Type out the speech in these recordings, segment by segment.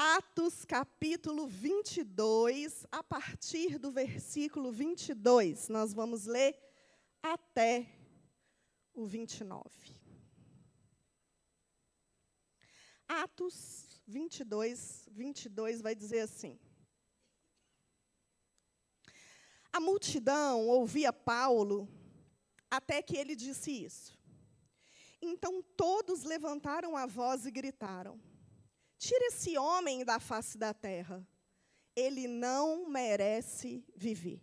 Atos capítulo 22, a partir do versículo 22. Nós vamos ler até o 29. Atos 22, 22 vai dizer assim: A multidão ouvia Paulo até que ele disse isso. Então todos levantaram a voz e gritaram: Tira esse homem da face da terra. Ele não merece viver.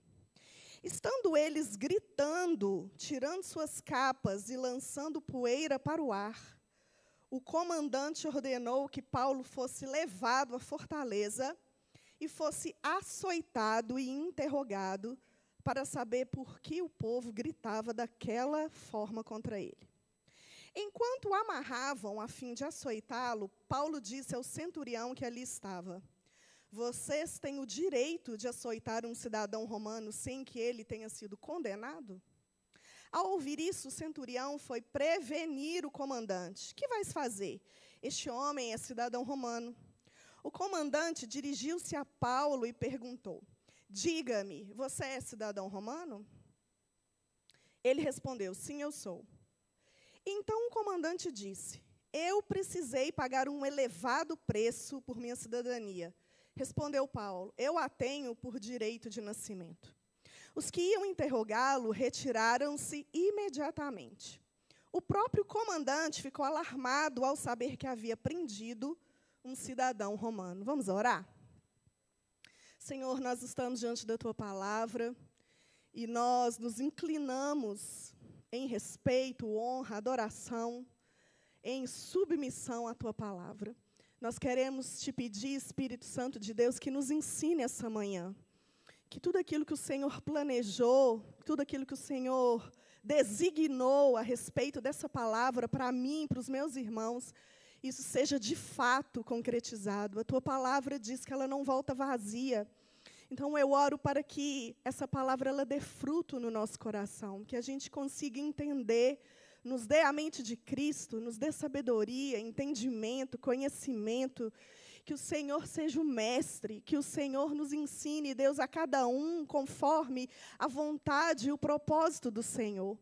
Estando eles gritando, tirando suas capas e lançando poeira para o ar, o comandante ordenou que Paulo fosse levado à fortaleza e fosse açoitado e interrogado para saber por que o povo gritava daquela forma contra ele. Enquanto o amarravam a fim de açoitá-lo, Paulo disse ao centurião que ali estava: Vocês têm o direito de açoitar um cidadão romano sem que ele tenha sido condenado? Ao ouvir isso, o centurião foi prevenir o comandante. Que vais fazer? Este homem é cidadão romano. O comandante dirigiu-se a Paulo e perguntou: Diga-me, você é cidadão romano? Ele respondeu: Sim, eu sou. Então o comandante disse: Eu precisei pagar um elevado preço por minha cidadania. Respondeu Paulo: Eu a tenho por direito de nascimento. Os que iam interrogá-lo retiraram-se imediatamente. O próprio comandante ficou alarmado ao saber que havia prendido um cidadão romano. Vamos orar? Senhor, nós estamos diante da tua palavra e nós nos inclinamos em respeito, honra, adoração, em submissão à tua palavra. Nós queremos te pedir, Espírito Santo de Deus, que nos ensine essa manhã. Que tudo aquilo que o Senhor planejou, tudo aquilo que o Senhor designou a respeito dessa palavra para mim, para os meus irmãos, isso seja de fato concretizado. A tua palavra diz que ela não volta vazia, então eu oro para que essa palavra ela dê fruto no nosso coração, que a gente consiga entender, nos dê a mente de Cristo, nos dê sabedoria, entendimento, conhecimento, que o Senhor seja o mestre, que o Senhor nos ensine, Deus, a cada um conforme a vontade e o propósito do Senhor.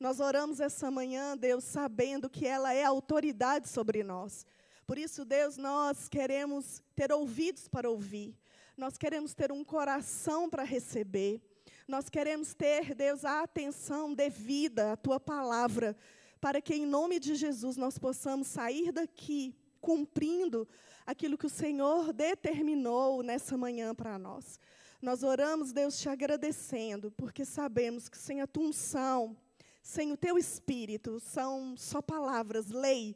Nós oramos essa manhã, Deus, sabendo que ela é autoridade sobre nós. Por isso, Deus, nós queremos ter ouvidos para ouvir nós queremos ter um coração para receber. Nós queremos ter, Deus, a atenção devida à tua palavra, para que em nome de Jesus nós possamos sair daqui cumprindo aquilo que o Senhor determinou nessa manhã para nós. Nós oramos, Deus, te agradecendo, porque sabemos que sem a tua unção, sem o teu espírito, são só palavras, lei.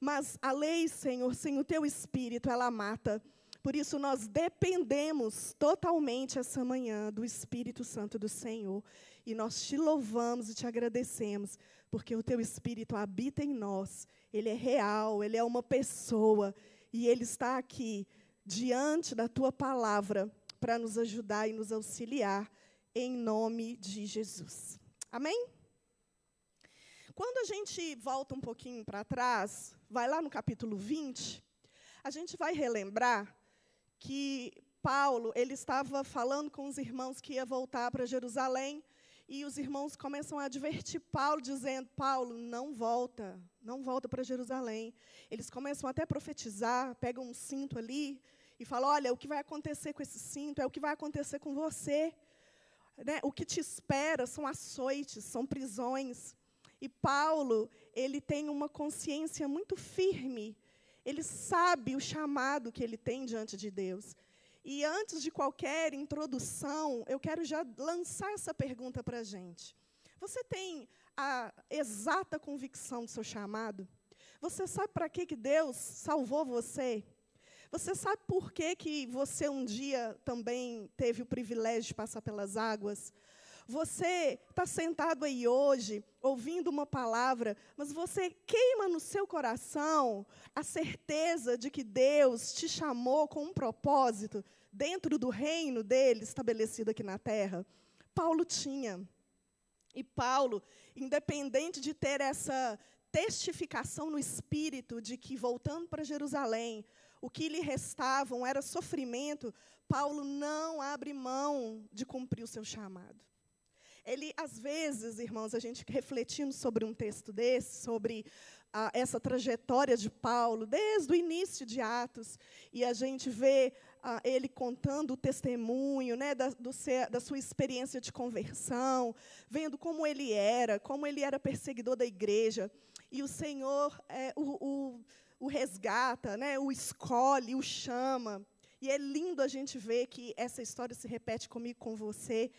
Mas a lei, Senhor, sem o teu espírito, ela mata. Por isso, nós dependemos totalmente essa manhã do Espírito Santo do Senhor. E nós te louvamos e te agradecemos, porque o teu Espírito habita em nós. Ele é real, ele é uma pessoa. E ele está aqui, diante da tua palavra, para nos ajudar e nos auxiliar, em nome de Jesus. Amém? Quando a gente volta um pouquinho para trás, vai lá no capítulo 20, a gente vai relembrar que Paulo ele estava falando com os irmãos que ia voltar para Jerusalém e os irmãos começam a advertir Paulo dizendo Paulo não volta não volta para Jerusalém eles começam até a profetizar pegam um cinto ali e falam olha o que vai acontecer com esse cinto é o que vai acontecer com você né? o que te espera são açoites são prisões e Paulo ele tem uma consciência muito firme ele sabe o chamado que ele tem diante de Deus. E antes de qualquer introdução, eu quero já lançar essa pergunta para a gente. Você tem a exata convicção do seu chamado? Você sabe para que, que Deus salvou você? Você sabe por que, que você um dia também teve o privilégio de passar pelas águas? Você está sentado aí hoje, ouvindo uma palavra, mas você queima no seu coração a certeza de que Deus te chamou com um propósito dentro do reino dele estabelecido aqui na terra? Paulo tinha. E Paulo, independente de ter essa testificação no espírito de que voltando para Jerusalém, o que lhe restavam era sofrimento, Paulo não abre mão de cumprir o seu chamado. Ele, às vezes, irmãos, a gente refletindo sobre um texto desse, sobre ah, essa trajetória de Paulo, desde o início de Atos, e a gente vê ah, ele contando o testemunho né, da, do, da sua experiência de conversão, vendo como ele era, como ele era perseguidor da igreja, e o Senhor é, o, o, o resgata, né, o escolhe, o chama. E é lindo a gente ver que essa história se repete comigo, com você,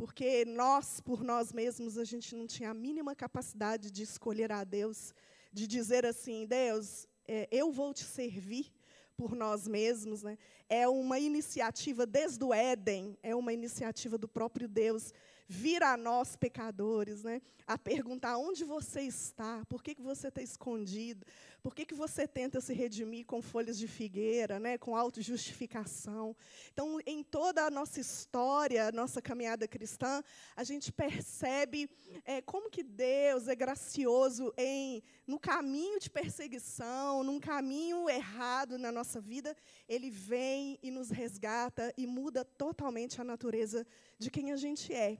porque nós, por nós mesmos, a gente não tinha a mínima capacidade de escolher a Deus, de dizer assim: Deus, é, eu vou te servir por nós mesmos. Né? É uma iniciativa desde o Éden, é uma iniciativa do próprio Deus vir a nós, pecadores, né, a perguntar onde você está, por que, que você está escondido, por que, que você tenta se redimir com folhas de figueira, né, com autojustificação. Então, em toda a nossa história, nossa caminhada cristã, a gente percebe é, como que Deus é gracioso em, no caminho de perseguição, num caminho errado na nossa vida, Ele vem e nos resgata e muda totalmente a natureza de quem a gente é.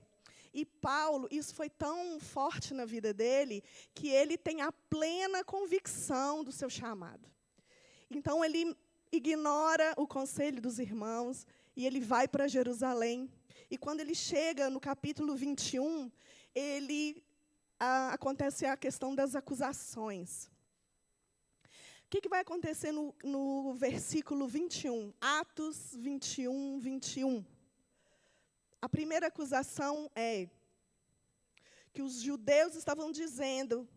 E Paulo, isso foi tão forte na vida dele, que ele tem a plena convicção do seu chamado. Então, ele ignora o conselho dos irmãos e ele vai para Jerusalém. E quando ele chega no capítulo 21, ele a, acontece a questão das acusações. O que, que vai acontecer no, no versículo 21? Atos 21, 21. A primeira acusação é que os judeus estavam dizendo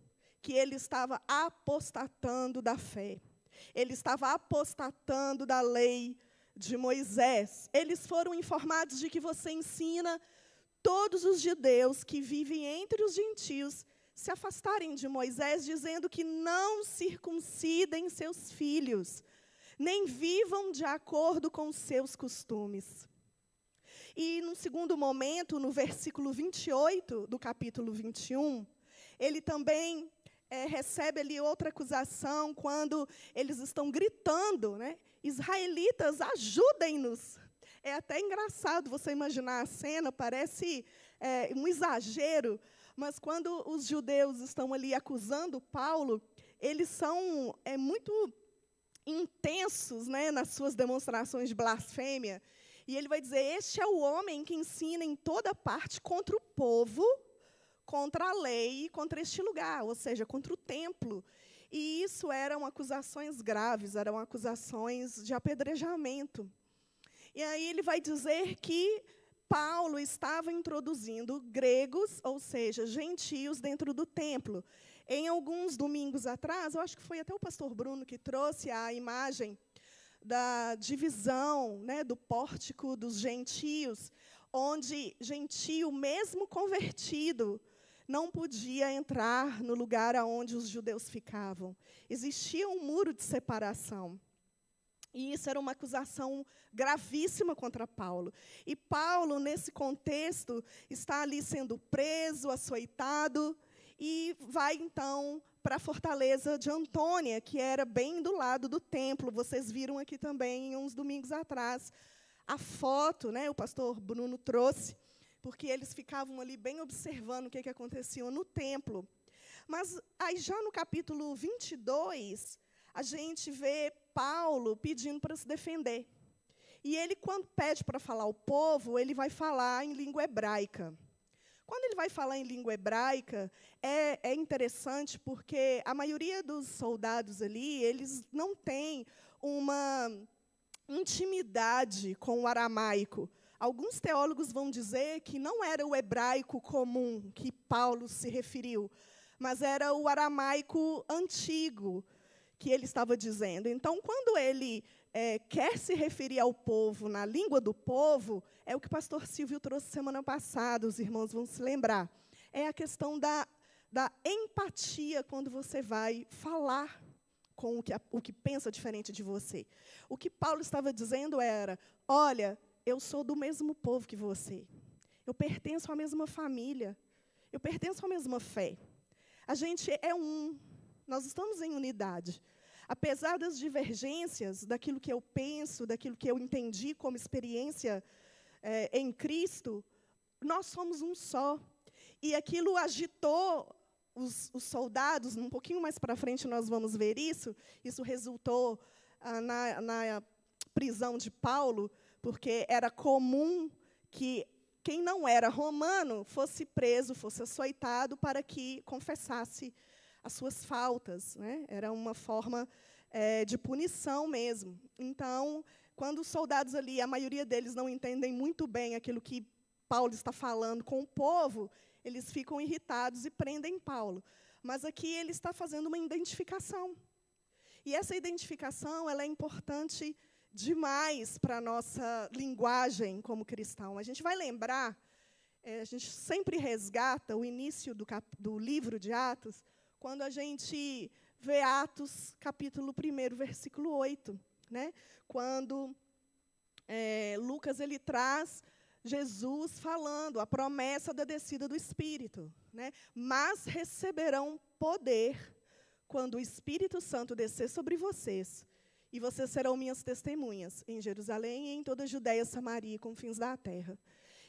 que ele estava apostatando da fé. Ele estava apostatando da lei de Moisés. Eles foram informados de que você ensina todos os judeus que vivem entre os gentios se afastarem de Moisés, dizendo que não circuncidem seus filhos, nem vivam de acordo com seus costumes. E, no segundo momento, no versículo 28 do capítulo 21, ele também é, recebe ali outra acusação quando eles estão gritando, né? Israelitas, ajudem-nos. É até engraçado você imaginar a cena, parece é, um exagero, mas quando os judeus estão ali acusando Paulo, eles são é, muito intensos né, nas suas demonstrações de blasfêmia. E ele vai dizer: Este é o homem que ensina em toda parte contra o povo, contra a lei e contra este lugar, ou seja, contra o templo. E isso eram acusações graves, eram acusações de apedrejamento. E aí ele vai dizer que Paulo estava introduzindo gregos, ou seja, gentios, dentro do templo. Em alguns domingos atrás, eu acho que foi até o pastor Bruno que trouxe a imagem da divisão né, do pórtico dos gentios, onde gentio, mesmo convertido, não podia entrar no lugar aonde os judeus ficavam. Existia um muro de separação. E isso era uma acusação gravíssima contra Paulo. E Paulo, nesse contexto, está ali sendo preso, açoitado, e vai então para a fortaleza de Antônia, que era bem do lado do templo. Vocês viram aqui também, uns domingos atrás, a foto, né, o pastor Bruno trouxe, porque eles ficavam ali bem observando o que, que acontecia no templo. Mas aí já no capítulo 22, a gente vê Paulo pedindo para se defender. E ele, quando pede para falar ao povo, ele vai falar em língua hebraica. Quando ele vai falar em língua hebraica, é, é interessante porque a maioria dos soldados ali, eles não têm uma intimidade com o aramaico. Alguns teólogos vão dizer que não era o hebraico comum que Paulo se referiu, mas era o aramaico antigo que ele estava dizendo. Então, quando ele é, quer se referir ao povo na língua do povo, é o que o pastor Silvio trouxe semana passada, os irmãos vão se lembrar. É a questão da, da empatia quando você vai falar com o que, o que pensa diferente de você. O que Paulo estava dizendo era: olha, eu sou do mesmo povo que você. Eu pertenço à mesma família. Eu pertenço à mesma fé. A gente é um. Nós estamos em unidade. Apesar das divergências daquilo que eu penso, daquilo que eu entendi como experiência é, em Cristo, nós somos um só. E aquilo agitou os, os soldados, um pouquinho mais para frente nós vamos ver isso, isso resultou ah, na, na prisão de Paulo, porque era comum que quem não era romano fosse preso, fosse açoitado para que confessasse as suas faltas. Né? Era uma forma é, de punição mesmo. Então, quando os soldados ali, a maioria deles não entendem muito bem aquilo que Paulo está falando com o povo, eles ficam irritados e prendem Paulo. Mas aqui ele está fazendo uma identificação. E essa identificação ela é importante demais para a nossa linguagem como cristão. A gente vai lembrar, é, a gente sempre resgata o início do, cap, do livro de Atos, quando a gente vê Atos, capítulo 1, versículo 8. Né? Quando é, Lucas ele traz Jesus falando a promessa da descida do Espírito. Né? Mas receberão poder quando o Espírito Santo descer sobre vocês e vocês serão minhas testemunhas em Jerusalém e em toda a Judéia, Samaria e confins da terra.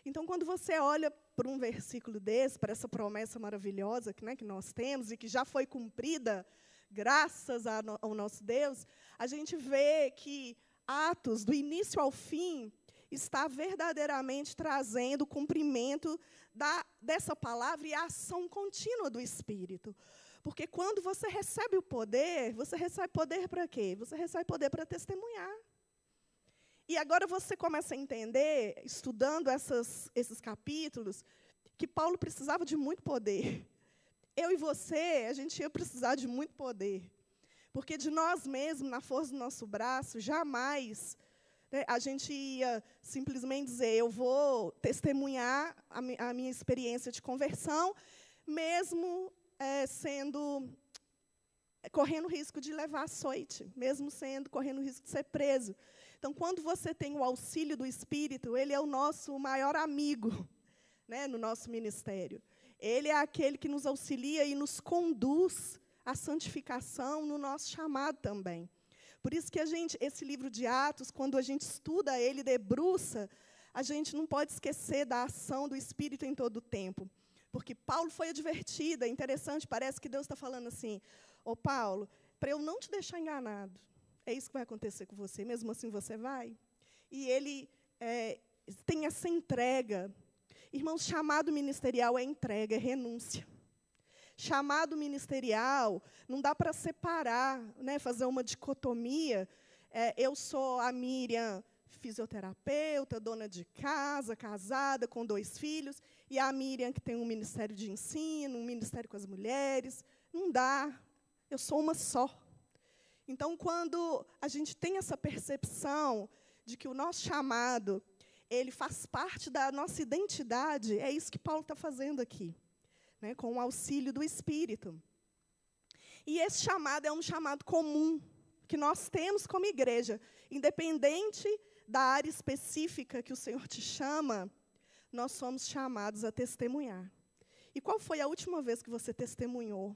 Então, quando você olha para um versículo desse, para essa promessa maravilhosa que, né, que nós temos e que já foi cumprida, graças ao nosso Deus, a gente vê que Atos, do início ao fim, está verdadeiramente trazendo o cumprimento da, dessa palavra e a ação contínua do Espírito. Porque quando você recebe o poder, você recebe poder para quê? Você recebe poder para testemunhar. E agora você começa a entender, estudando essas, esses capítulos, que Paulo precisava de muito poder. Eu e você, a gente ia precisar de muito poder. Porque de nós mesmos, na força do nosso braço, jamais né, a gente ia simplesmente dizer: eu vou testemunhar a, mi a minha experiência de conversão, mesmo é, sendo é, correndo risco de levar açoite, mesmo sendo correndo risco de ser preso. Então, quando você tem o auxílio do Espírito, ele é o nosso maior amigo né, no nosso ministério. Ele é aquele que nos auxilia e nos conduz à santificação no nosso chamado também. Por isso que a gente, esse livro de Atos, quando a gente estuda ele, debruça, a gente não pode esquecer da ação do Espírito em todo o tempo. Porque Paulo foi advertido, é interessante, parece que Deus está falando assim: Ô oh, Paulo, para eu não te deixar enganado, é isso que vai acontecer com você, mesmo assim você vai? E ele é, tem essa entrega. Irmãos, chamado ministerial é entrega, é renúncia. Chamado ministerial, não dá para separar, né, fazer uma dicotomia. É, eu sou a Miriam fisioterapeuta, dona de casa, casada, com dois filhos, e a Miriam, que tem um ministério de ensino, um ministério com as mulheres. Não dá. Eu sou uma só. Então, quando a gente tem essa percepção de que o nosso chamado ele faz parte da nossa identidade, é isso que Paulo está fazendo aqui, né, com o auxílio do Espírito. E esse chamado é um chamado comum que nós temos como igreja, independente da área específica que o Senhor te chama, nós somos chamados a testemunhar. E qual foi a última vez que você testemunhou?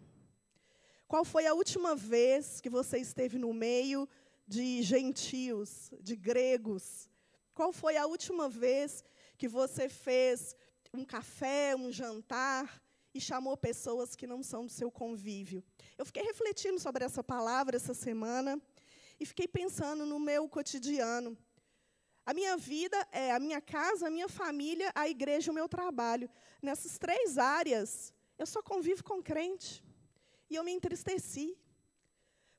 Qual foi a última vez que você esteve no meio de gentios, de gregos? Qual foi a última vez que você fez um café, um jantar e chamou pessoas que não são do seu convívio? Eu fiquei refletindo sobre essa palavra essa semana e fiquei pensando no meu cotidiano. A minha vida é a minha casa, a minha família, a igreja, o meu trabalho. Nessas três áreas, eu só convivo com crente. E eu me entristeci.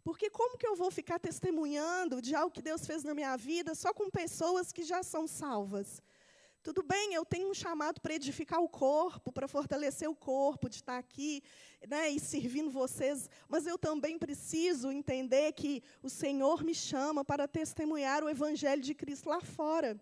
Porque como que eu vou ficar testemunhando de algo que Deus fez na minha vida só com pessoas que já são salvas? Tudo bem, eu tenho um chamado para edificar o corpo, para fortalecer o corpo, de estar aqui né, e servindo vocês, mas eu também preciso entender que o Senhor me chama para testemunhar o Evangelho de Cristo lá fora.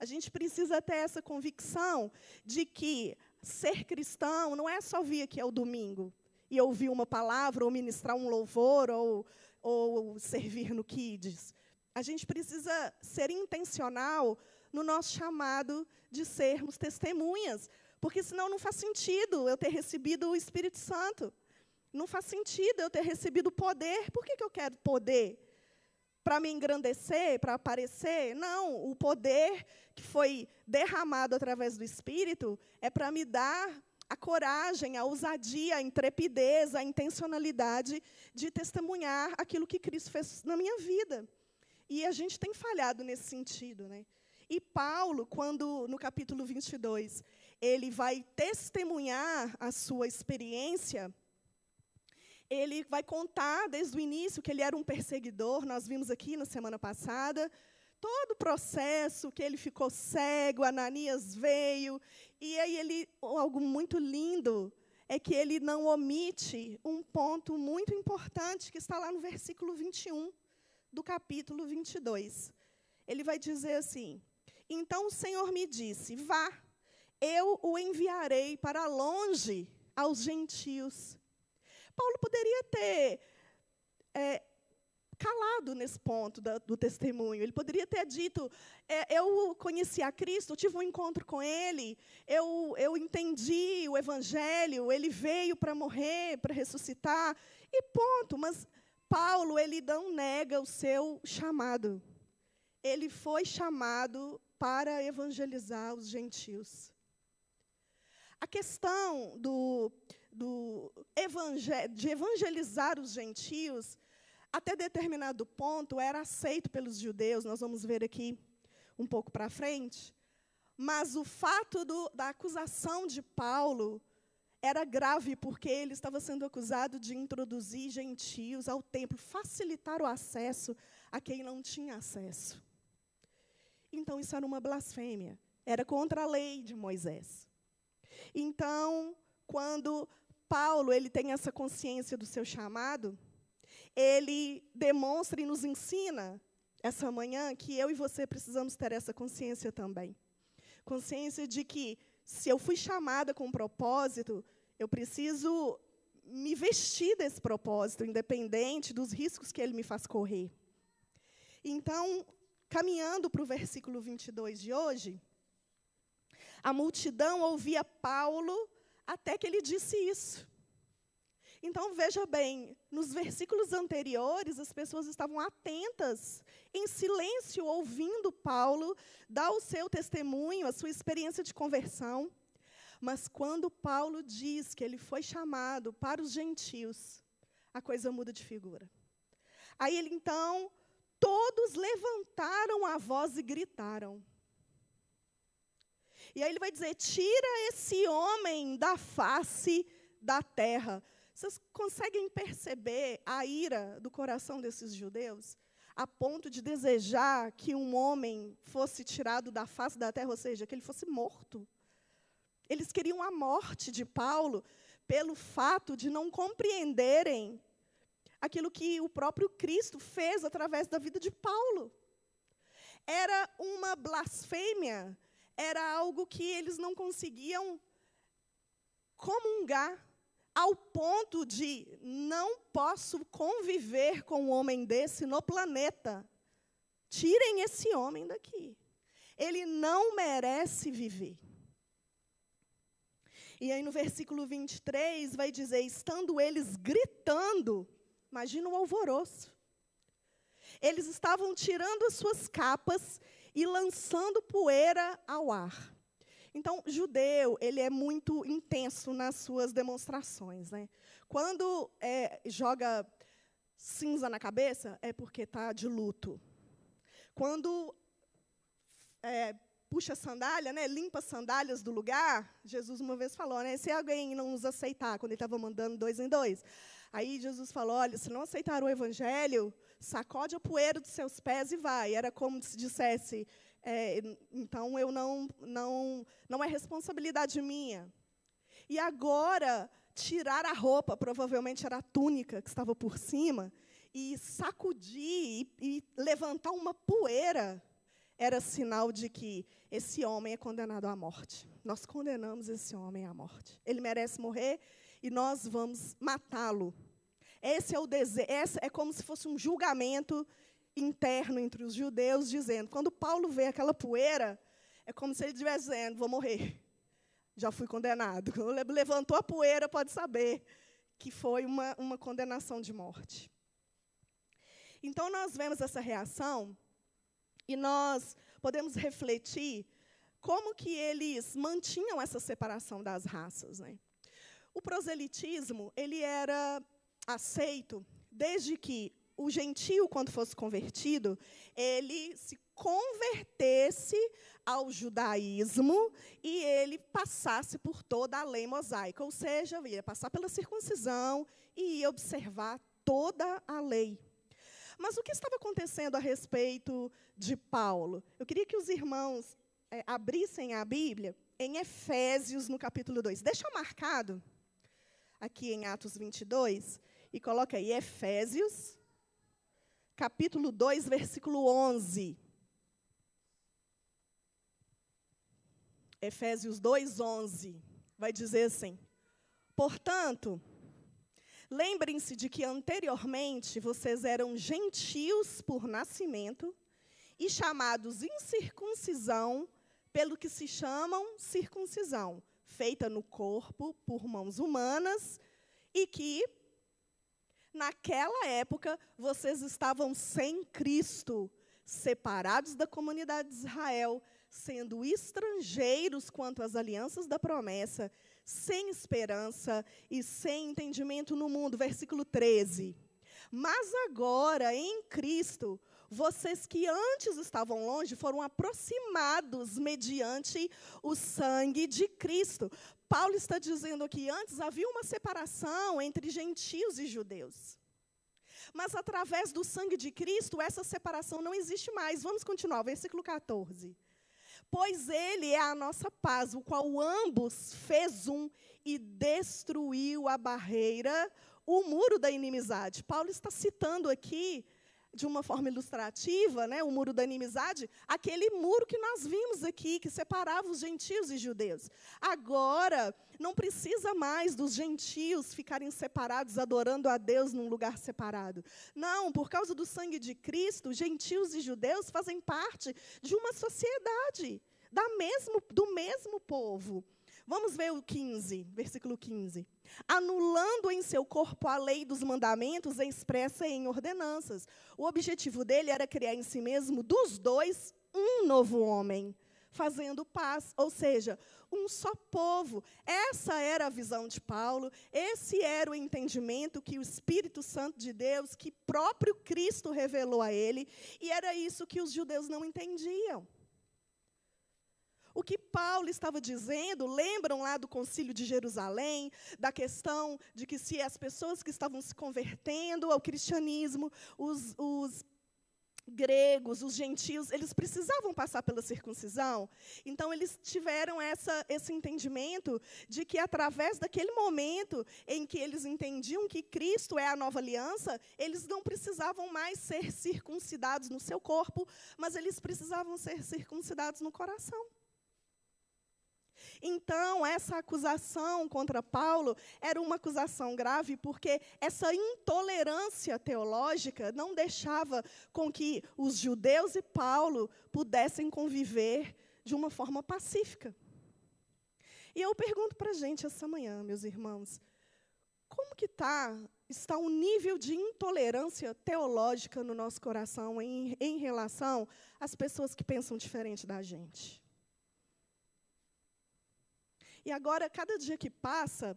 A gente precisa ter essa convicção de que ser cristão não é só vir aqui ao domingo e ouvir uma palavra, ou ministrar um louvor, ou, ou servir no Kids. A gente precisa ser intencional no nosso chamado de sermos testemunhas, porque senão não faz sentido eu ter recebido o Espírito Santo. Não faz sentido eu ter recebido poder. Por que, que eu quero poder? Para me engrandecer, para aparecer? Não, o poder que foi derramado através do Espírito é para me dar a coragem, a ousadia, a intrepidez, a intencionalidade de testemunhar aquilo que Cristo fez na minha vida. E a gente tem falhado nesse sentido. Né? E Paulo, quando no capítulo 22, ele vai testemunhar a sua experiência, ele vai contar desde o início que ele era um perseguidor, nós vimos aqui na semana passada, todo o processo que ele ficou cego, Ananias veio, e aí ele, algo muito lindo, é que ele não omite um ponto muito importante que está lá no versículo 21 do capítulo 22. Ele vai dizer assim: Então o Senhor me disse: Vá, eu o enviarei para longe aos gentios. Paulo poderia ter é, calado nesse ponto da, do testemunho. Ele poderia ter dito: é, Eu conheci a Cristo, tive um encontro com Ele, eu, eu entendi o Evangelho, Ele veio para morrer, para ressuscitar, e ponto. Mas Paulo, ele não nega o seu chamado. Ele foi chamado para evangelizar os gentios. A questão do, do evangel de evangelizar os gentios até determinado ponto, era aceito pelos judeus, nós vamos ver aqui um pouco para frente. Mas o fato do, da acusação de Paulo era grave, porque ele estava sendo acusado de introduzir gentios ao templo, facilitar o acesso a quem não tinha acesso. Então, isso era uma blasfêmia, era contra a lei de Moisés. Então, quando Paulo ele tem essa consciência do seu chamado, ele demonstra e nos ensina essa manhã que eu e você precisamos ter essa consciência também. Consciência de que se eu fui chamada com um propósito, eu preciso me vestir desse propósito, independente dos riscos que ele me faz correr. Então, caminhando para o versículo 22 de hoje, a multidão ouvia Paulo até que ele disse isso. Então, veja bem, nos versículos anteriores, as pessoas estavam atentas, em silêncio, ouvindo Paulo dar o seu testemunho, a sua experiência de conversão. Mas quando Paulo diz que ele foi chamado para os gentios, a coisa muda de figura. Aí ele então, todos levantaram a voz e gritaram. E aí ele vai dizer: tira esse homem da face da terra. Vocês conseguem perceber a ira do coração desses judeus? A ponto de desejar que um homem fosse tirado da face da terra, ou seja, que ele fosse morto. Eles queriam a morte de Paulo pelo fato de não compreenderem aquilo que o próprio Cristo fez através da vida de Paulo. Era uma blasfêmia, era algo que eles não conseguiam comungar ao ponto de não posso conviver com um homem desse no planeta. Tirem esse homem daqui. Ele não merece viver. E aí no versículo 23 vai dizer: estando eles gritando, imagina o alvoroço. Eles estavam tirando as suas capas e lançando poeira ao ar. Então, judeu, ele é muito intenso nas suas demonstrações. Né? Quando é, joga cinza na cabeça, é porque está de luto. Quando é, puxa sandália, né, limpa as sandálias do lugar, Jesus uma vez falou, né, se alguém não nos aceitar, quando ele estava mandando dois em dois, aí Jesus falou, olha, se não aceitar o evangelho, sacode a poeira dos seus pés e vai. Era como se dissesse, é, então eu não, não, não é responsabilidade minha. E agora tirar a roupa, provavelmente era a túnica que estava por cima, e sacudir e, e levantar uma poeira era sinal de que esse homem é condenado à morte. Nós condenamos esse homem à morte. Ele merece morrer e nós vamos matá-lo. Esse é o desejo, é como se fosse um julgamento interno entre os judeus, dizendo: quando Paulo vê aquela poeira, é como se ele estivesse dizendo: vou morrer. Já fui condenado. Quando levantou a poeira, pode saber que foi uma, uma condenação de morte. Então, nós vemos essa reação e nós podemos refletir como que eles mantinham essa separação das raças. Né? O proselitismo ele era aceito desde que o gentio, quando fosse convertido, ele se convertesse ao judaísmo e ele passasse por toda a lei mosaica, ou seja, ia passar pela circuncisão e ia observar toda a lei. Mas o que estava acontecendo a respeito de Paulo? Eu queria que os irmãos é, abrissem a Bíblia em Efésios, no capítulo 2. Deixa marcado aqui em Atos 22 e coloca aí Efésios, capítulo 2, versículo 11. Efésios 2, 11. Vai dizer assim: Portanto, Lembrem-se de que anteriormente vocês eram gentios por nascimento e chamados incircuncisão pelo que se chamam circuncisão, feita no corpo por mãos humanas, e que, naquela época, vocês estavam sem Cristo, separados da comunidade de Israel, sendo estrangeiros quanto às alianças da promessa, sem esperança e sem entendimento no mundo. Versículo 13. Mas agora, em Cristo, vocês que antes estavam longe foram aproximados mediante o sangue de Cristo. Paulo está dizendo que antes havia uma separação entre gentios e judeus. Mas através do sangue de Cristo, essa separação não existe mais. Vamos continuar, versículo 14. Pois ele é a nossa paz, o qual ambos fez um e destruiu a barreira, o muro da inimizade. Paulo está citando aqui de uma forma ilustrativa, né, o muro da inimizade, aquele muro que nós vimos aqui, que separava os gentios e judeus. Agora, não precisa mais dos gentios ficarem separados, adorando a Deus num lugar separado. Não, por causa do sangue de Cristo, gentios e judeus fazem parte de uma sociedade, da mesmo, do mesmo povo. Vamos ver o 15, versículo 15. Anulando em seu corpo a lei dos mandamentos expressa em ordenanças. O objetivo dele era criar em si mesmo, dos dois, um novo homem, fazendo paz, ou seja, um só povo. Essa era a visão de Paulo, esse era o entendimento que o Espírito Santo de Deus, que próprio Cristo revelou a ele, e era isso que os judeus não entendiam. O que Paulo estava dizendo, lembram lá do concílio de Jerusalém, da questão de que se as pessoas que estavam se convertendo ao cristianismo, os, os gregos, os gentios, eles precisavam passar pela circuncisão. Então, eles tiveram essa, esse entendimento de que, através daquele momento em que eles entendiam que Cristo é a nova aliança, eles não precisavam mais ser circuncidados no seu corpo, mas eles precisavam ser circuncidados no coração. Então, essa acusação contra Paulo era uma acusação grave, porque essa intolerância teológica não deixava com que os judeus e Paulo pudessem conviver de uma forma pacífica. E eu pergunto para a gente essa manhã, meus irmãos, como que tá, está o nível de intolerância teológica no nosso coração em, em relação às pessoas que pensam diferente da gente? E agora, cada dia que passa,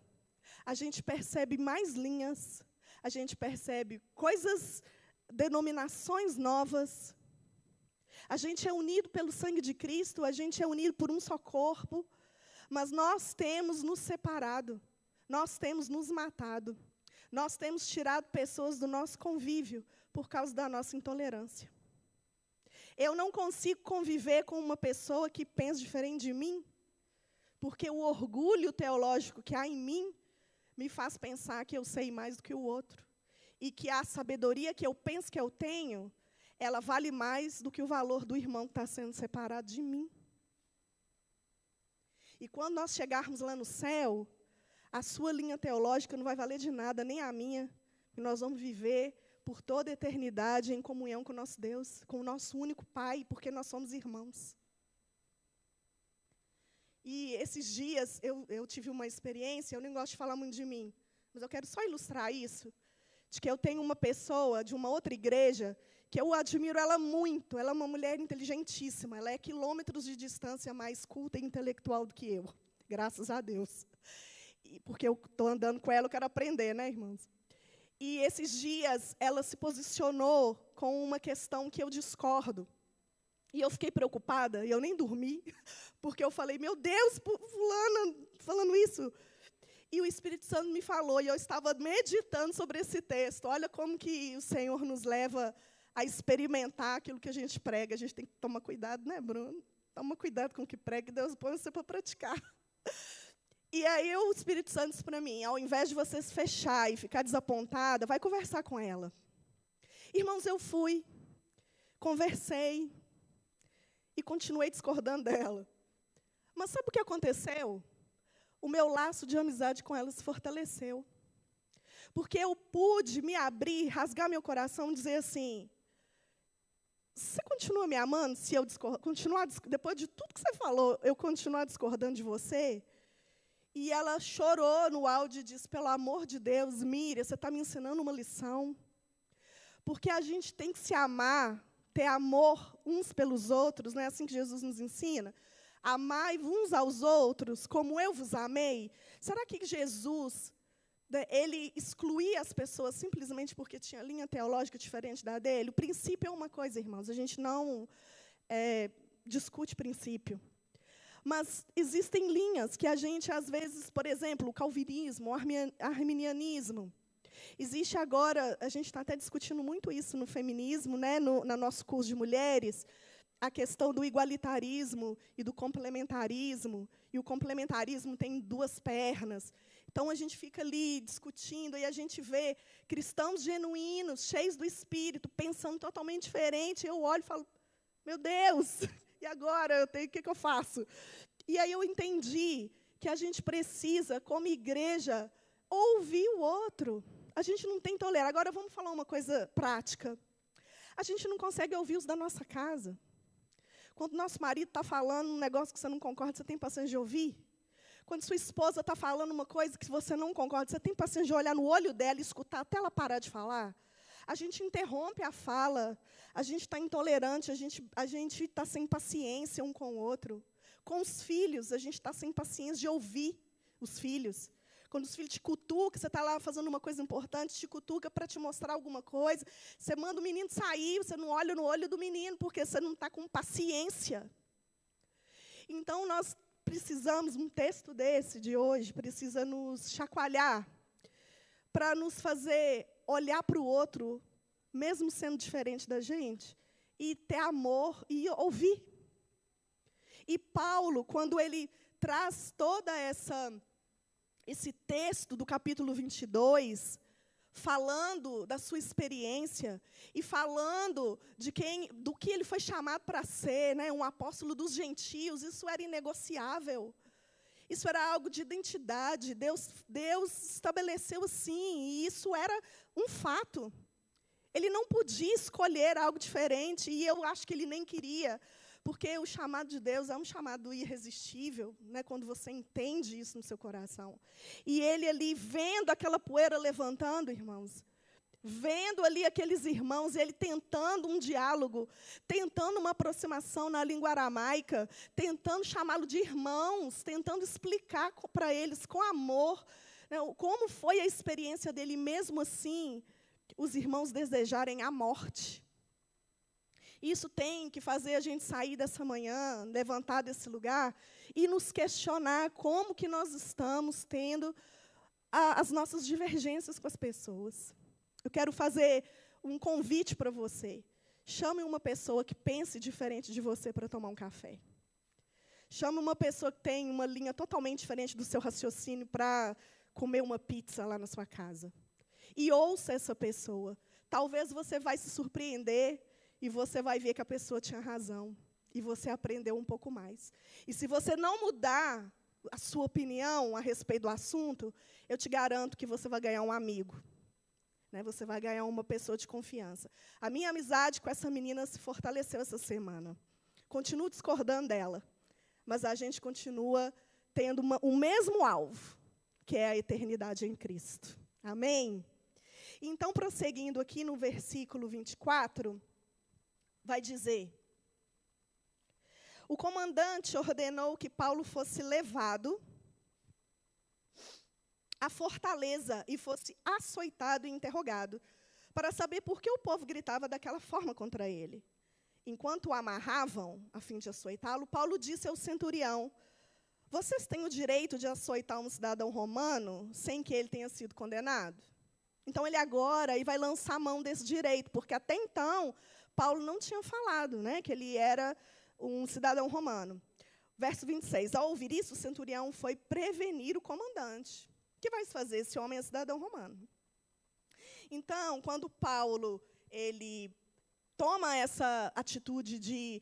a gente percebe mais linhas, a gente percebe coisas, denominações novas. A gente é unido pelo sangue de Cristo, a gente é unido por um só corpo, mas nós temos nos separado, nós temos nos matado, nós temos tirado pessoas do nosso convívio por causa da nossa intolerância. Eu não consigo conviver com uma pessoa que pensa diferente de mim, porque o orgulho teológico que há em mim me faz pensar que eu sei mais do que o outro. E que a sabedoria que eu penso que eu tenho, ela vale mais do que o valor do irmão que está sendo separado de mim. E quando nós chegarmos lá no céu, a sua linha teológica não vai valer de nada, nem a minha. E nós vamos viver por toda a eternidade em comunhão com o nosso Deus, com o nosso único Pai, porque nós somos irmãos. E esses dias eu, eu tive uma experiência, eu nem gosto de falar muito de mim, Mas eu quero só ilustrar isso, de que eu tenho uma pessoa de uma outra igreja que eu admiro ela muito. Ela é uma mulher inteligentíssima. Ela é quilômetros de distância mais culta e intelectual do que eu. Graças a Deus. E porque eu estou andando com ela, eu quero aprender, né, irmãos? E esses dias ela se posicionou com uma questão que eu discordo. E eu fiquei preocupada, e eu nem dormi, porque eu falei, meu Deus, fulana falando isso. E o Espírito Santo me falou, e eu estava meditando sobre esse texto. Olha como que o Senhor nos leva a experimentar aquilo que a gente prega. A gente tem que tomar cuidado, né, Bruno? Toma cuidado com o que prega, Deus põe você para praticar. E aí o Espírito Santo disse para mim, ao invés de você se fechar e ficar desapontada, vai conversar com ela. Irmãos, eu fui, conversei e continuei discordando dela. Mas sabe o que aconteceu? O meu laço de amizade com ela se fortaleceu. Porque eu pude me abrir, rasgar meu coração e dizer assim: você continua me amando se eu continuar depois de tudo que você falou, eu continuar discordando de você? E ela chorou no áudio e disse: Pelo amor de Deus, Miriam, você está me ensinando uma lição. Porque a gente tem que se amar, ter amor uns pelos outros, não é assim que Jesus nos ensina? Amai uns aos outros como eu vos amei. Será que Jesus né, ele excluía as pessoas simplesmente porque tinha linha teológica diferente da dele? O princípio é uma coisa, irmãos, a gente não é, discute princípio. Mas existem linhas que a gente, às vezes, por exemplo, o calvinismo, o arminianismo. Existe agora, a gente está até discutindo muito isso no feminismo, né, no, no nosso curso de mulheres, a questão do igualitarismo e do complementarismo. E o complementarismo tem duas pernas. Então a gente fica ali discutindo e a gente vê cristãos genuínos, cheios do espírito, pensando totalmente diferente. Eu olho e falo: "Meu Deus, e agora? O que, que eu faço? E aí eu entendi que a gente precisa, como igreja, ouvir o outro. A gente não tem tolerância. Agora vamos falar uma coisa prática. A gente não consegue ouvir os da nossa casa. Quando nosso marido está falando um negócio que você não concorda, você tem paciência de ouvir? Quando sua esposa está falando uma coisa que você não concorda, você tem paciência de olhar no olho dela e escutar até ela parar de falar? a gente interrompe a fala, a gente está intolerante, a gente a está sem paciência um com o outro. Com os filhos, a gente está sem paciência de ouvir os filhos. Quando os filhos te cutucam, você está lá fazendo uma coisa importante, te cutuca para te mostrar alguma coisa, você manda o menino sair, você não olha no olho do menino, porque você não está com paciência. Então, nós precisamos, um texto desse de hoje, precisa nos chacoalhar, para nos fazer olhar para o outro, mesmo sendo diferente da gente, e ter amor e ouvir. E Paulo, quando ele traz toda essa esse texto do capítulo 22, falando da sua experiência e falando de quem, do que ele foi chamado para ser, né, um apóstolo dos gentios, isso era inegociável. Isso era algo de identidade. Deus, Deus estabeleceu assim, e isso era um fato. Ele não podia escolher algo diferente, e eu acho que ele nem queria, porque o chamado de Deus é um chamado irresistível, né, quando você entende isso no seu coração. E ele ali, vendo aquela poeira levantando, irmãos, vendo ali aqueles irmãos, ele tentando um diálogo, tentando uma aproximação na língua aramaica, tentando chamá-lo de irmãos, tentando explicar para eles com amor né, como foi a experiência dele, mesmo assim, os irmãos desejarem a morte. Isso tem que fazer a gente sair dessa manhã, levantar desse lugar e nos questionar como que nós estamos tendo a, as nossas divergências com as pessoas. Eu quero fazer um convite para você. Chame uma pessoa que pense diferente de você para tomar um café. Chame uma pessoa que tem uma linha totalmente diferente do seu raciocínio para comer uma pizza lá na sua casa. E ouça essa pessoa. Talvez você vai se surpreender e você vai ver que a pessoa tinha razão. E você aprendeu um pouco mais. E se você não mudar a sua opinião a respeito do assunto, eu te garanto que você vai ganhar um amigo. Né, você vai ganhar uma pessoa de confiança. A minha amizade com essa menina se fortaleceu essa semana. Continuo discordando dela, mas a gente continua tendo uma, o mesmo alvo, que é a eternidade em Cristo. Amém? Então, prosseguindo aqui no versículo 24, vai dizer: O comandante ordenou que Paulo fosse levado à fortaleza e fosse açoitado e interrogado, para saber por que o povo gritava daquela forma contra ele. Enquanto o amarravam, a fim de açoitá-lo, Paulo disse ao centurião: Vocês têm o direito de açoitar um cidadão romano sem que ele tenha sido condenado? Então ele agora vai lançar a mão desse direito, porque até então Paulo não tinha falado, né, que ele era um cidadão romano. Verso 26. Ao ouvir isso, o centurião foi prevenir o comandante. O que vai fazer? Esse homem é cidadão romano. Então, quando Paulo ele toma essa atitude de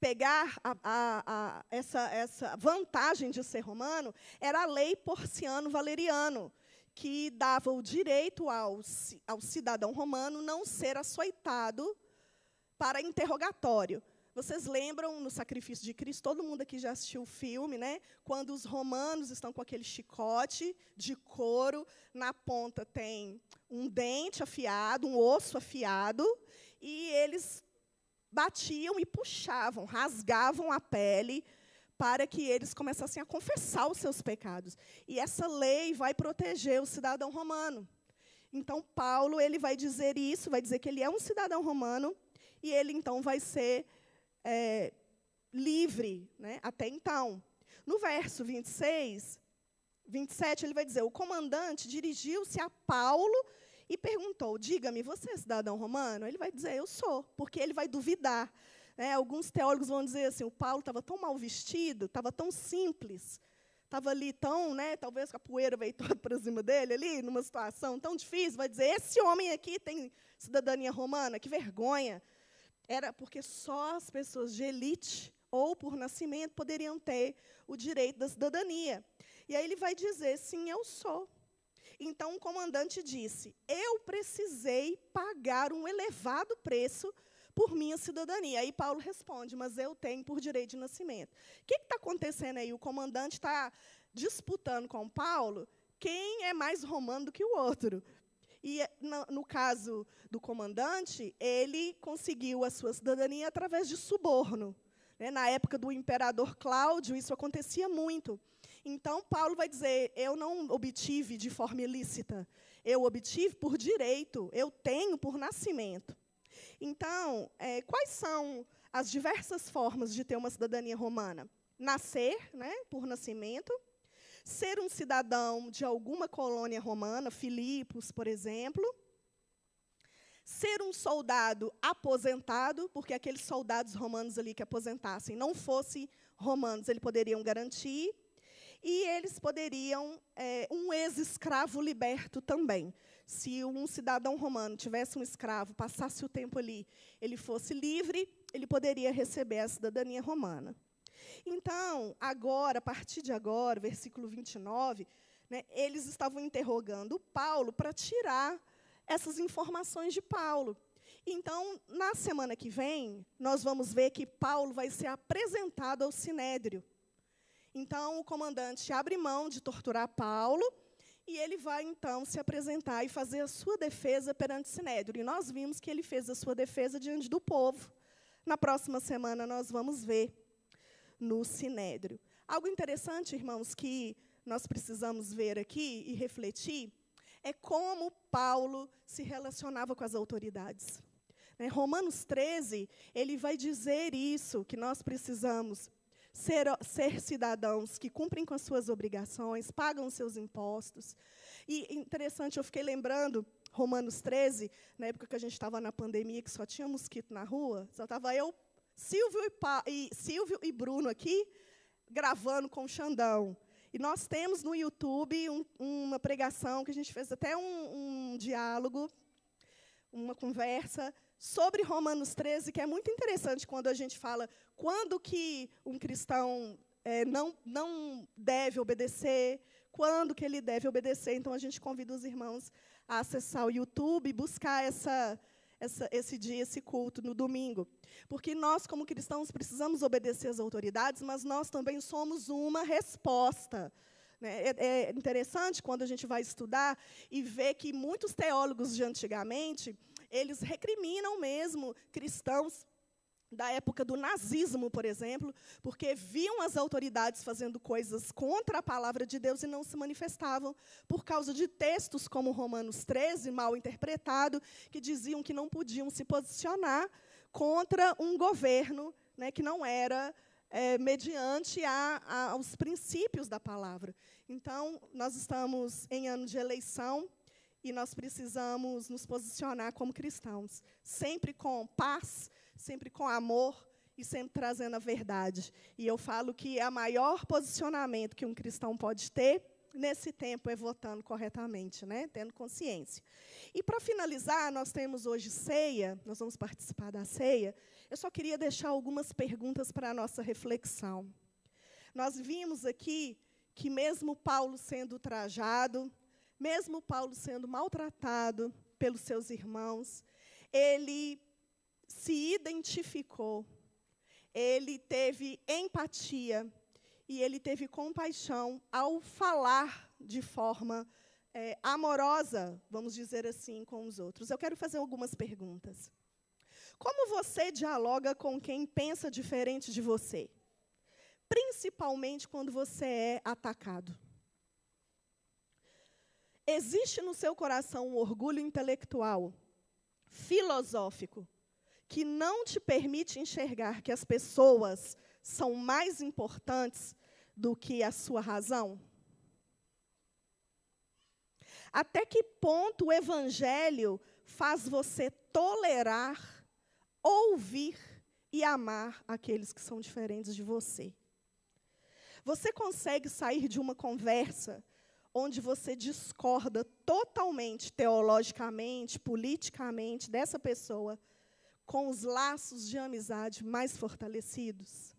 pegar a, a, a, essa, essa vantagem de ser romano, era a lei porciano-valeriano, que dava o direito ao, ao cidadão romano não ser açoitado para interrogatório. Vocês lembram no sacrifício de Cristo? Todo mundo aqui já assistiu o filme, né? Quando os romanos estão com aquele chicote de couro, na ponta tem um dente afiado, um osso afiado, e eles batiam e puxavam, rasgavam a pele para que eles começassem a confessar os seus pecados. E essa lei vai proteger o cidadão romano. Então Paulo ele vai dizer isso, vai dizer que ele é um cidadão romano e ele então vai ser é, livre, né, até então. No verso 26, 27, ele vai dizer: O comandante dirigiu-se a Paulo e perguntou: Diga-me, você é cidadão romano? Ele vai dizer: Eu sou, porque ele vai duvidar. É, alguns teólogos vão dizer assim: o Paulo estava tão mal vestido, estava tão simples, estava ali tão, né, talvez a poeira veio toda para cima dele, ali, numa situação tão difícil. Vai dizer: Esse homem aqui tem cidadania romana, que vergonha era porque só as pessoas de elite ou por nascimento poderiam ter o direito da cidadania. E aí ele vai dizer: sim, eu sou. Então o comandante disse: eu precisei pagar um elevado preço por minha cidadania. Aí Paulo responde: mas eu tenho por direito de nascimento. O que está acontecendo aí? O comandante está disputando com Paulo quem é mais romano do que o outro. E, no, no, caso do comandante, ele conseguiu a sua cidadania através de suborno. Né? Na época do imperador Cláudio, isso acontecia muito. Então, Paulo vai dizer: eu não obtive de forma ilícita, eu obtive por direito, eu tenho por nascimento. Então, é, quais são as diversas formas de ter uma cidadania romana? Nascer, né, por nascimento ser um cidadão de alguma colônia romana, Filipos, por exemplo, ser um soldado aposentado, porque aqueles soldados romanos ali que aposentassem não fossem romanos, eles poderiam garantir, e eles poderiam, é, um ex-escravo liberto também. Se um cidadão romano tivesse um escravo, passasse o tempo ali, ele fosse livre, ele poderia receber a cidadania romana. Então, agora, a partir de agora, versículo 29, né, eles estavam interrogando Paulo para tirar essas informações de Paulo. Então, na semana que vem, nós vamos ver que Paulo vai ser apresentado ao sinédrio. Então, o comandante abre mão de torturar Paulo e ele vai, então, se apresentar e fazer a sua defesa perante o sinédrio. E nós vimos que ele fez a sua defesa diante do povo. Na próxima semana, nós vamos ver no sinédrio. Algo interessante, irmãos, que nós precisamos ver aqui e refletir é como Paulo se relacionava com as autoridades. Né, Romanos 13, ele vai dizer isso, que nós precisamos ser, ser cidadãos que cumprem com as suas obrigações, pagam os seus impostos. E interessante, eu fiquei lembrando, Romanos 13, na época que a gente estava na pandemia, que só tinha mosquito na rua, só estava eu, Silvio e, pa, e, Silvio e Bruno aqui, gravando com o Xandão. E nós temos no YouTube um, uma pregação que a gente fez até um, um diálogo, uma conversa sobre Romanos 13, que é muito interessante quando a gente fala quando que um cristão é, não, não deve obedecer, quando que ele deve obedecer. Então, a gente convida os irmãos a acessar o YouTube e buscar essa, essa, esse dia, esse culto, no domingo. Porque nós, como cristãos, precisamos obedecer às autoridades, mas nós também somos uma resposta. Né? É, é interessante quando a gente vai estudar e ver que muitos teólogos de antigamente, eles recriminam mesmo cristãos da época do nazismo, por exemplo, porque viam as autoridades fazendo coisas contra a palavra de Deus e não se manifestavam, por causa de textos como Romanos 13, mal interpretado, que diziam que não podiam se posicionar contra um governo né, que não era é, mediante a, a, aos princípios da palavra. Então, nós estamos em ano de eleição e nós precisamos nos posicionar como cristãos, sempre com paz, sempre com amor e sempre trazendo a verdade. E eu falo que o maior posicionamento que um cristão pode ter nesse tempo é votando corretamente, né? tendo consciência. E para finalizar, nós temos hoje ceia, nós vamos participar da ceia. Eu só queria deixar algumas perguntas para a nossa reflexão. Nós vimos aqui que, mesmo Paulo sendo trajado, mesmo Paulo sendo maltratado pelos seus irmãos, ele se identificou, ele teve empatia e ele teve compaixão ao falar de forma é, amorosa, vamos dizer assim, com os outros. Eu quero fazer algumas perguntas. Como você dialoga com quem pensa diferente de você? Principalmente quando você é atacado. Existe no seu coração um orgulho intelectual, filosófico, que não te permite enxergar que as pessoas são mais importantes do que a sua razão? Até que ponto o evangelho faz você tolerar, ouvir e amar aqueles que são diferentes de você? Você consegue sair de uma conversa onde você discorda totalmente, teologicamente, politicamente, dessa pessoa, com os laços de amizade mais fortalecidos.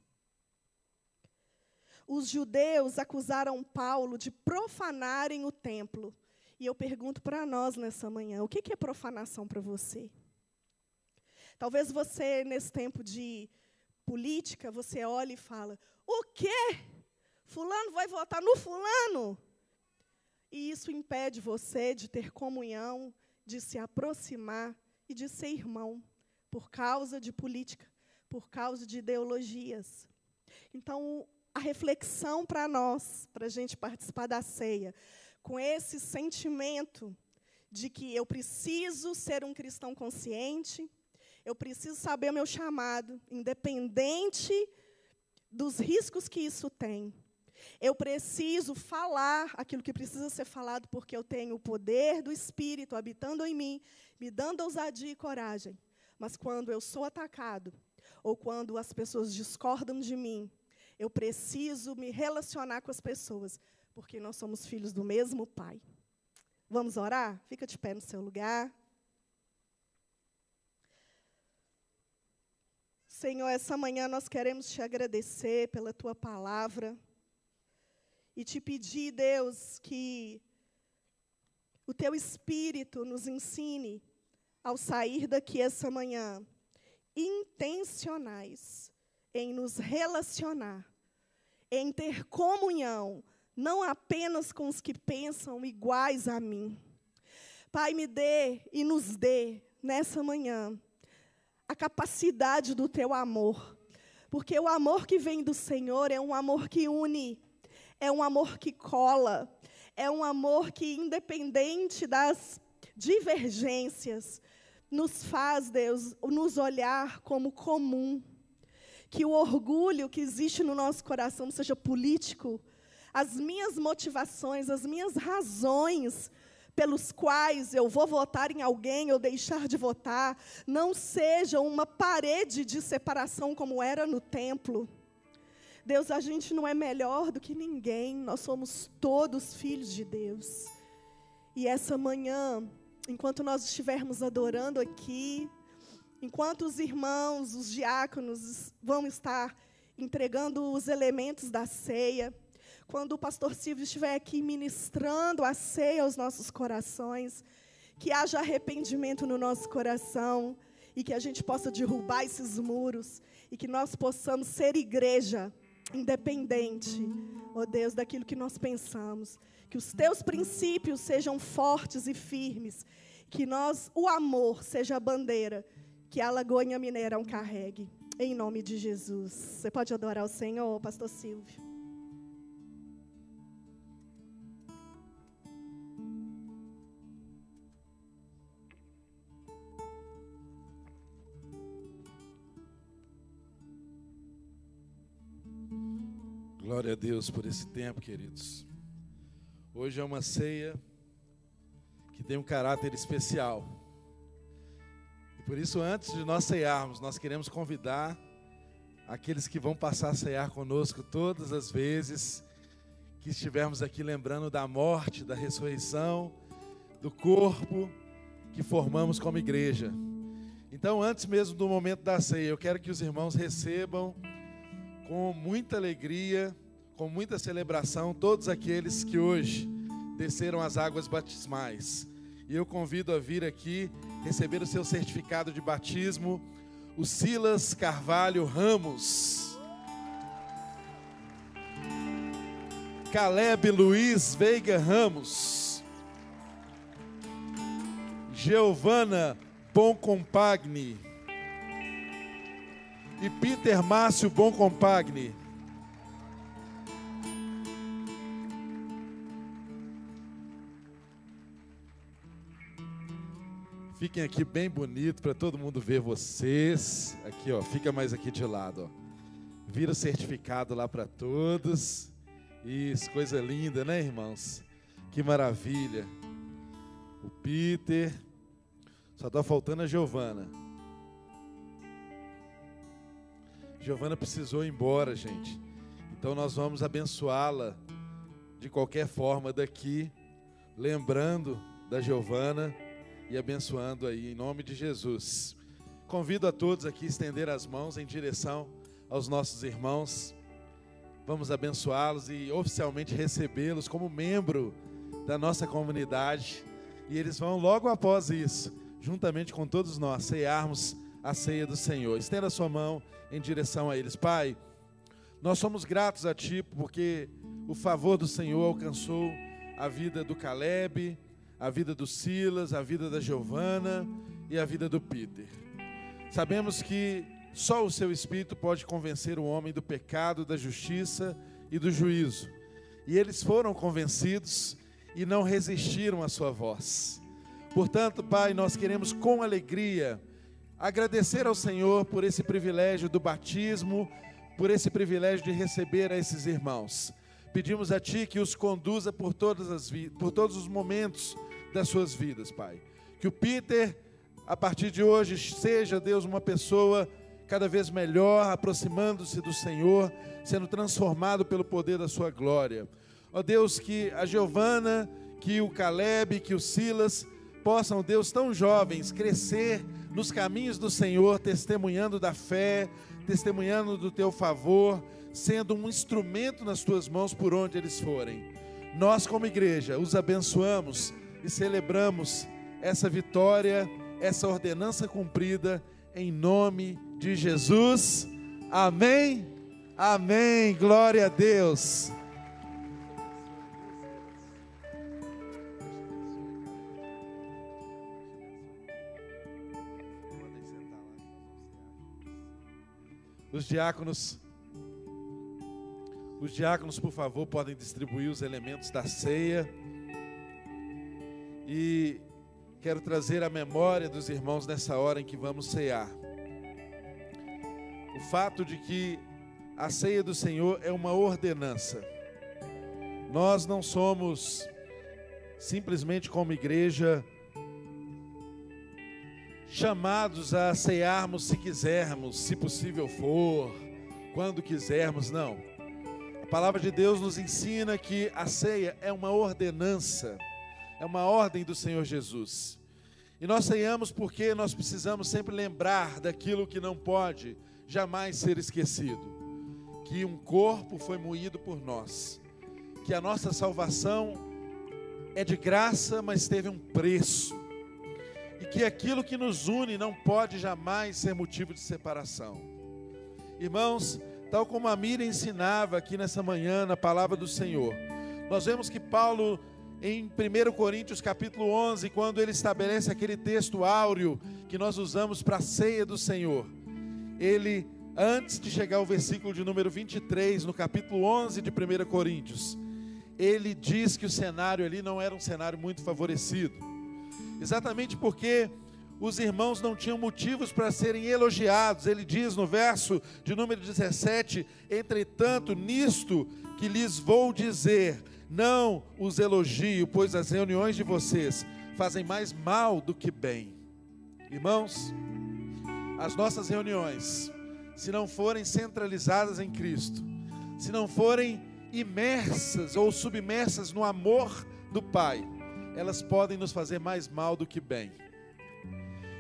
Os judeus acusaram Paulo de profanarem o templo. E eu pergunto para nós nessa manhã: o que é profanação para você? Talvez você, nesse tempo de política, você olhe e fala: o quê? Fulano vai votar no fulano? E isso impede você de ter comunhão, de se aproximar e de ser irmão por causa de política, por causa de ideologias. Então, a reflexão para nós, para a gente participar da ceia, com esse sentimento de que eu preciso ser um cristão consciente, eu preciso saber o meu chamado, independente dos riscos que isso tem. Eu preciso falar aquilo que precisa ser falado, porque eu tenho o poder do Espírito habitando em mim, me dando ousadia e coragem mas quando eu sou atacado, ou quando as pessoas discordam de mim, eu preciso me relacionar com as pessoas, porque nós somos filhos do mesmo Pai. Vamos orar? Fica de pé no seu lugar. Senhor, essa manhã nós queremos te agradecer pela tua palavra e te pedir, Deus, que o teu espírito nos ensine ao sair daqui essa manhã, intencionais em nos relacionar, em ter comunhão, não apenas com os que pensam iguais a mim. Pai, me dê e nos dê, nessa manhã, a capacidade do teu amor. Porque o amor que vem do Senhor é um amor que une, é um amor que cola, é um amor que, independente das divergências, nos faz, Deus, nos olhar como comum. Que o orgulho que existe no nosso coração seja político. As minhas motivações, as minhas razões pelos quais eu vou votar em alguém ou deixar de votar, não sejam uma parede de separação como era no templo. Deus, a gente não é melhor do que ninguém, nós somos todos filhos de Deus. E essa manhã, enquanto nós estivermos adorando aqui, enquanto os irmãos, os diáconos vão estar entregando os elementos da ceia, quando o pastor Silvio estiver aqui ministrando a ceia aos nossos corações, que haja arrependimento no nosso coração e que a gente possa derrubar esses muros e que nós possamos ser igreja independente, ó oh Deus, daquilo que nós pensamos. Que os teus princípios sejam fortes e firmes. Que nós, o amor, seja a bandeira que a Lagoinha Mineirão carregue. Em nome de Jesus. Você pode adorar o Senhor, Pastor Silvio. Glória a Deus por esse tempo, queridos. Hoje é uma ceia que tem um caráter especial. E por isso, antes de nós cearmos, nós queremos convidar aqueles que vão passar a cear conosco todas as vezes que estivermos aqui lembrando da morte, da ressurreição, do corpo que formamos como igreja. Então, antes mesmo do momento da ceia, eu quero que os irmãos recebam com muita alegria, com muita celebração, todos aqueles que hoje desceram as águas batismais. E eu convido a vir aqui receber o seu certificado de batismo, o Silas Carvalho Ramos. Caleb Luiz Veiga Ramos. Giovana Boncompagni e Peter Márcio Boncompagni. Fiquem aqui bem bonito para todo mundo ver vocês. Aqui, ó, fica mais aqui de lado, ó. Vira o certificado lá para todos. Isso, coisa linda, né, irmãos? Que maravilha. O Peter. Só está faltando a Giovana. Giovana precisou ir embora, gente. Então nós vamos abençoá-la de qualquer forma daqui, lembrando da Giovana e abençoando aí em nome de Jesus. Convido a todos aqui a estender as mãos em direção aos nossos irmãos. Vamos abençoá-los e oficialmente recebê-los como membro da nossa comunidade. E eles vão logo após isso, juntamente com todos nós, cearmos a ceia do Senhor. Estenda a sua mão em direção a eles. Pai, nós somos gratos a Ti porque o favor do Senhor alcançou a vida do Caleb, a vida do Silas, a vida da Giovana e a vida do Peter. Sabemos que só o seu Espírito pode convencer o homem do pecado, da justiça e do juízo. E eles foram convencidos e não resistiram à sua voz. Portanto, Pai, nós queremos com alegria agradecer ao Senhor por esse privilégio do batismo, por esse privilégio de receber a esses irmãos. Pedimos a Ti que os conduza por, todas as por todos os momentos das suas vidas, Pai. Que o Peter, a partir de hoje, seja, Deus, uma pessoa cada vez melhor, aproximando-se do Senhor, sendo transformado pelo poder da Sua glória. Ó Deus, que a Giovana, que o Caleb, que o Silas possam, Deus, tão jovens, crescer nos caminhos do Senhor, testemunhando da fé, testemunhando do teu favor, sendo um instrumento nas tuas mãos por onde eles forem. Nós, como igreja, os abençoamos e celebramos essa vitória, essa ordenança cumprida, em nome de Jesus. Amém. Amém. Glória a Deus. Os diáconos, os diáconos, por favor, podem distribuir os elementos da ceia. E quero trazer a memória dos irmãos nessa hora em que vamos cear. O fato de que a ceia do Senhor é uma ordenança. Nós não somos simplesmente como igreja chamados a cearmos se quisermos, se possível for, quando quisermos, não. A palavra de Deus nos ensina que a ceia é uma ordenança, é uma ordem do Senhor Jesus. E nós ceiamos porque nós precisamos sempre lembrar daquilo que não pode jamais ser esquecido: que um corpo foi moído por nós, que a nossa salvação é de graça, mas teve um preço e que aquilo que nos une não pode jamais ser motivo de separação. Irmãos, tal como a Mira ensinava aqui nessa manhã na palavra do Senhor. Nós vemos que Paulo em 1 Coríntios capítulo 11, quando ele estabelece aquele texto áureo que nós usamos para a ceia do Senhor, ele, antes de chegar ao versículo de número 23, no capítulo 11 de 1 Coríntios, ele diz que o cenário ali não era um cenário muito favorecido, exatamente porque os irmãos não tinham motivos para serem elogiados. Ele diz no verso de número 17: Entretanto, nisto que lhes vou dizer, não os elogio, pois as reuniões de vocês fazem mais mal do que bem. Irmãos, as nossas reuniões, se não forem centralizadas em Cristo, se não forem imersas ou submersas no amor do Pai, elas podem nos fazer mais mal do que bem.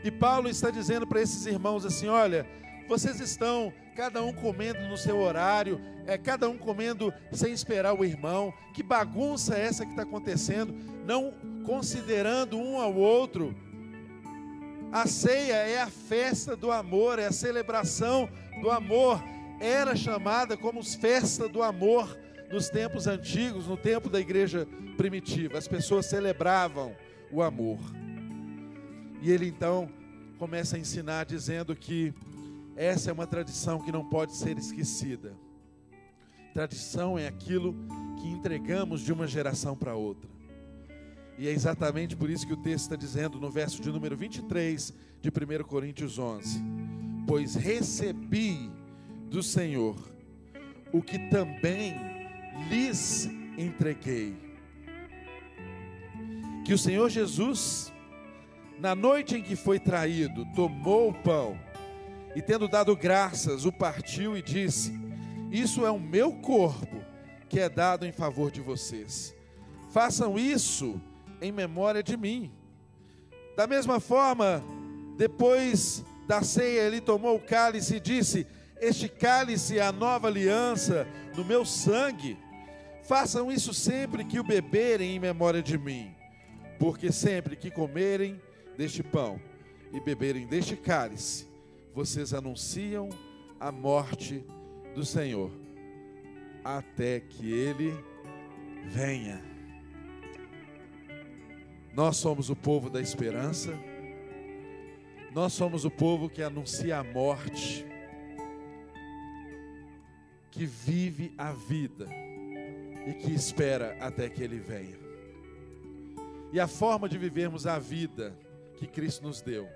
E Paulo está dizendo para esses irmãos assim: olha, vocês estão cada um comendo no seu horário, é cada um comendo sem esperar o irmão. Que bagunça é essa que está acontecendo? Não considerando um ao outro. A ceia é a festa do amor, é a celebração do amor. Era chamada como festa do amor nos tempos antigos, no tempo da igreja primitiva. As pessoas celebravam o amor. E ele então começa a ensinar dizendo que essa é uma tradição que não pode ser esquecida. Tradição é aquilo que entregamos de uma geração para outra. E é exatamente por isso que o texto está dizendo no verso de número 23 de 1 Coríntios 11: Pois recebi do Senhor o que também lhes entreguei. Que o Senhor Jesus, na noite em que foi traído, tomou o pão e, tendo dado graças, o partiu e disse: Isso é o meu corpo que é dado em favor de vocês. Façam isso em memória de mim. Da mesma forma, depois da ceia, ele tomou o cálice e disse: Este cálice é a nova aliança no meu sangue. Façam isso sempre que o beberem em memória de mim. Porque sempre que comerem deste pão e beberem deste cálice, vocês anunciam a morte do Senhor até que ele venha. Nós somos o povo da esperança. Nós somos o povo que anuncia a morte, que vive a vida e que espera até que ele venha. E a forma de vivermos a vida que Cristo nos deu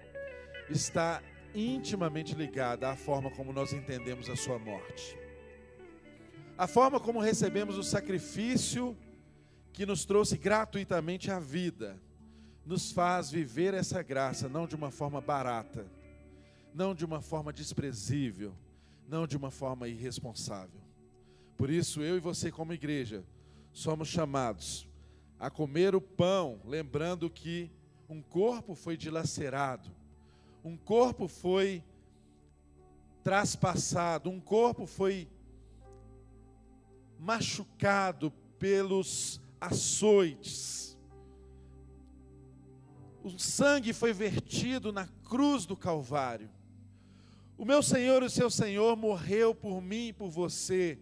está intimamente ligada à forma como nós entendemos a sua morte. A forma como recebemos o sacrifício que nos trouxe gratuitamente a vida, nos faz viver essa graça não de uma forma barata, não de uma forma desprezível, não de uma forma irresponsável. Por isso, eu e você, como igreja, somos chamados a comer o pão, lembrando que um corpo foi dilacerado, um corpo foi traspassado, um corpo foi machucado pelos açoites. O sangue foi vertido na cruz do Calvário. O meu Senhor e o seu Senhor morreu por mim e por você,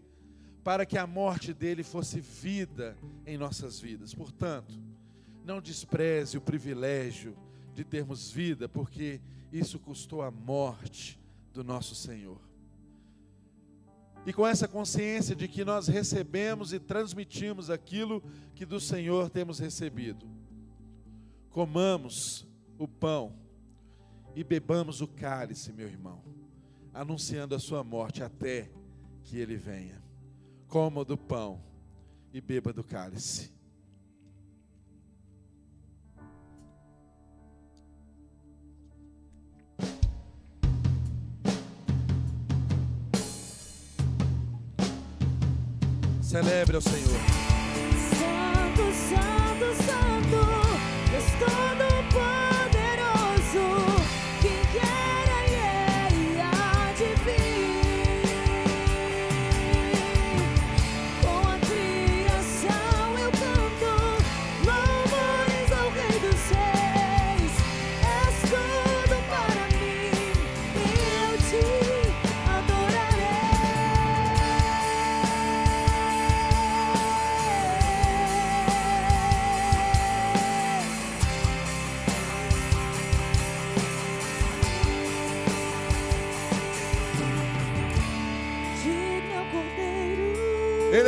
para que a morte dele fosse vida em nossas vidas. Portanto, não despreze o privilégio de termos vida, porque isso custou a morte do nosso Senhor. E com essa consciência de que nós recebemos e transmitimos aquilo que do Senhor temos recebido, comamos o pão e bebamos o cálice, meu irmão, anunciando a sua morte até que ele venha. Coma do pão e beba do cálice. Celebre ao Senhor. Ele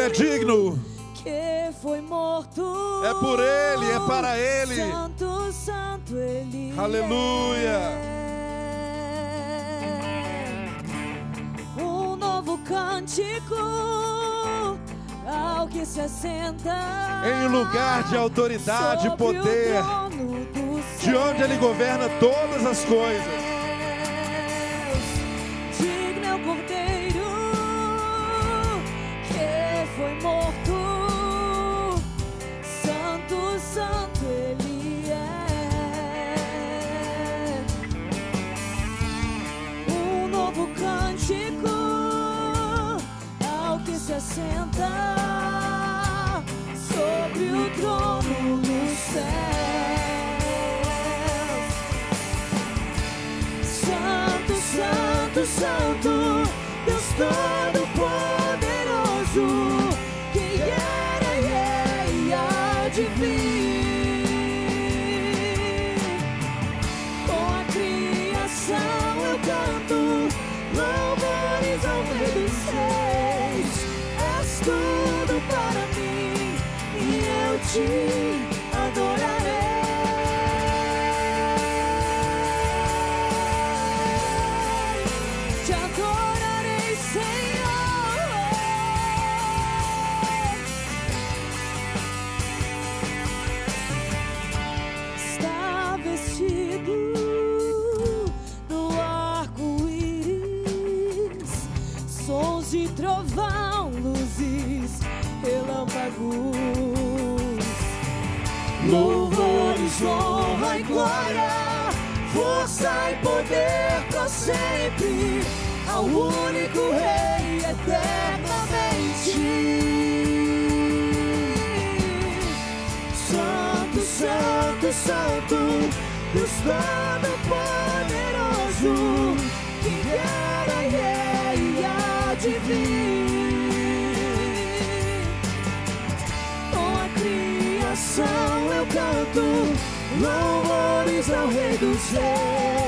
é digno. Que foi morto. É por Ele, é para Ele. Santo, Santo Ele. Aleluia. É. Um novo cântico ao que se assenta em lugar de autoridade e poder, de onde Ele governa todas as coisas. Eu poder pra sempre ao único Rei eternamente. Santo, Santo, Santo, Deus Todo-Poderoso, que era e é e há de vir. Com a criação eu canto louvores ao Rei dos Reis.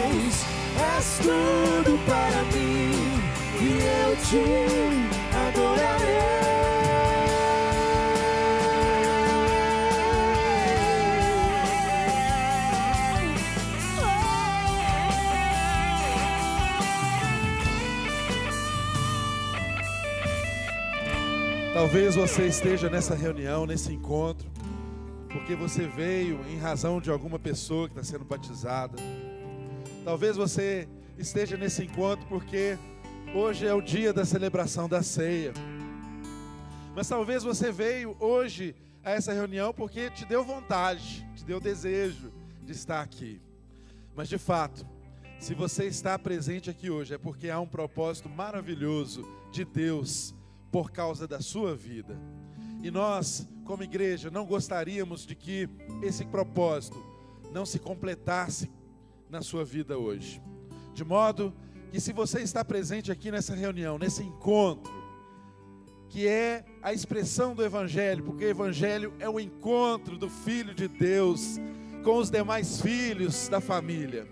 Tudo para mim e eu te Talvez você esteja nessa reunião, nesse encontro, porque você veio em razão de alguma pessoa que está sendo batizada. Talvez você esteja nesse encontro porque hoje é o dia da celebração da ceia. Mas talvez você veio hoje a essa reunião porque te deu vontade, te deu desejo de estar aqui. Mas de fato, se você está presente aqui hoje, é porque há um propósito maravilhoso de Deus por causa da sua vida. E nós, como igreja, não gostaríamos de que esse propósito não se completasse na sua vida hoje. De modo que, se você está presente aqui nessa reunião, nesse encontro, que é a expressão do Evangelho, porque o Evangelho é o encontro do Filho de Deus com os demais filhos da família.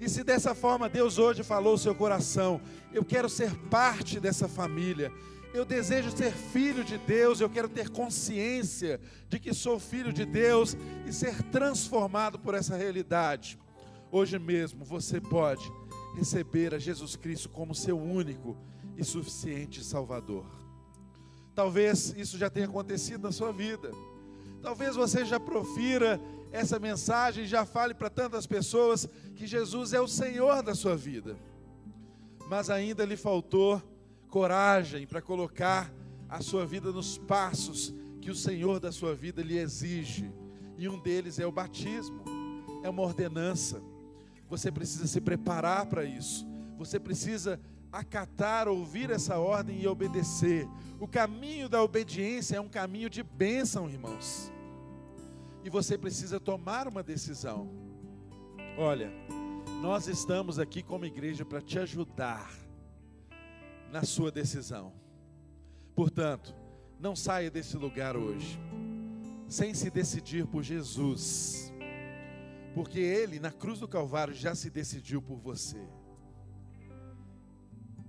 E se dessa forma Deus hoje falou o seu coração, eu quero ser parte dessa família, eu desejo ser filho de Deus, eu quero ter consciência de que sou filho de Deus e ser transformado por essa realidade. Hoje mesmo você pode receber a Jesus Cristo como seu único e suficiente Salvador. Talvez isso já tenha acontecido na sua vida. Talvez você já profira essa mensagem, já fale para tantas pessoas que Jesus é o Senhor da sua vida. Mas ainda lhe faltou coragem para colocar a sua vida nos passos que o Senhor da sua vida lhe exige. E um deles é o batismo, é uma ordenança. Você precisa se preparar para isso. Você precisa acatar, ouvir essa ordem e obedecer. O caminho da obediência é um caminho de bênção, irmãos. E você precisa tomar uma decisão. Olha, nós estamos aqui como igreja para te ajudar na sua decisão. Portanto, não saia desse lugar hoje sem se decidir por Jesus, porque Ele na cruz do Calvário já se decidiu por você.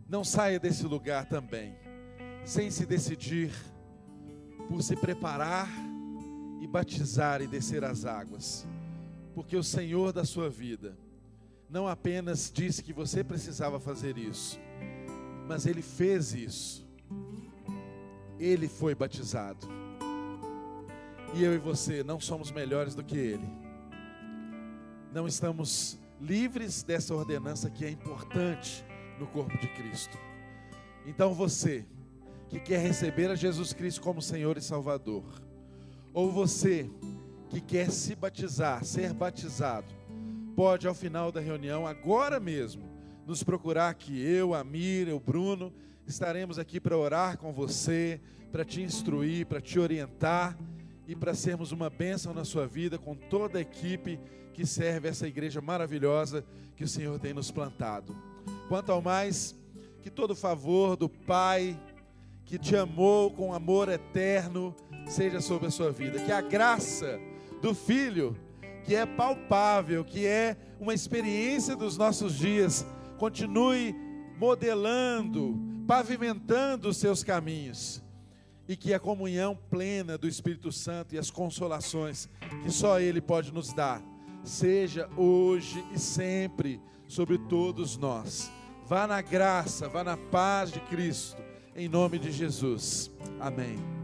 Não saia desse lugar também sem se decidir por se preparar e batizar e descer as águas. Porque o Senhor da sua vida não apenas disse que você precisava fazer isso, mas ele fez isso. Ele foi batizado. E eu e você não somos melhores do que ele. Não estamos livres dessa ordenança que é importante no corpo de Cristo. Então você que quer receber a Jesus Cristo como Senhor e Salvador, ou você que quer se batizar, ser batizado, pode ao final da reunião, agora mesmo, nos procurar que eu, a Mira, o Bruno, estaremos aqui para orar com você, para te instruir, para te orientar e para sermos uma bênção na sua vida com toda a equipe que serve essa igreja maravilhosa que o Senhor tem nos plantado. Quanto ao mais, que todo favor do Pai que te amou com amor eterno seja sobre a sua vida. Que a graça do Filho, que é palpável, que é uma experiência dos nossos dias, continue modelando, pavimentando os seus caminhos. E que a comunhão plena do Espírito Santo e as consolações que só Ele pode nos dar, seja hoje e sempre sobre todos nós. Vá na graça, vá na paz de Cristo, em nome de Jesus. Amém.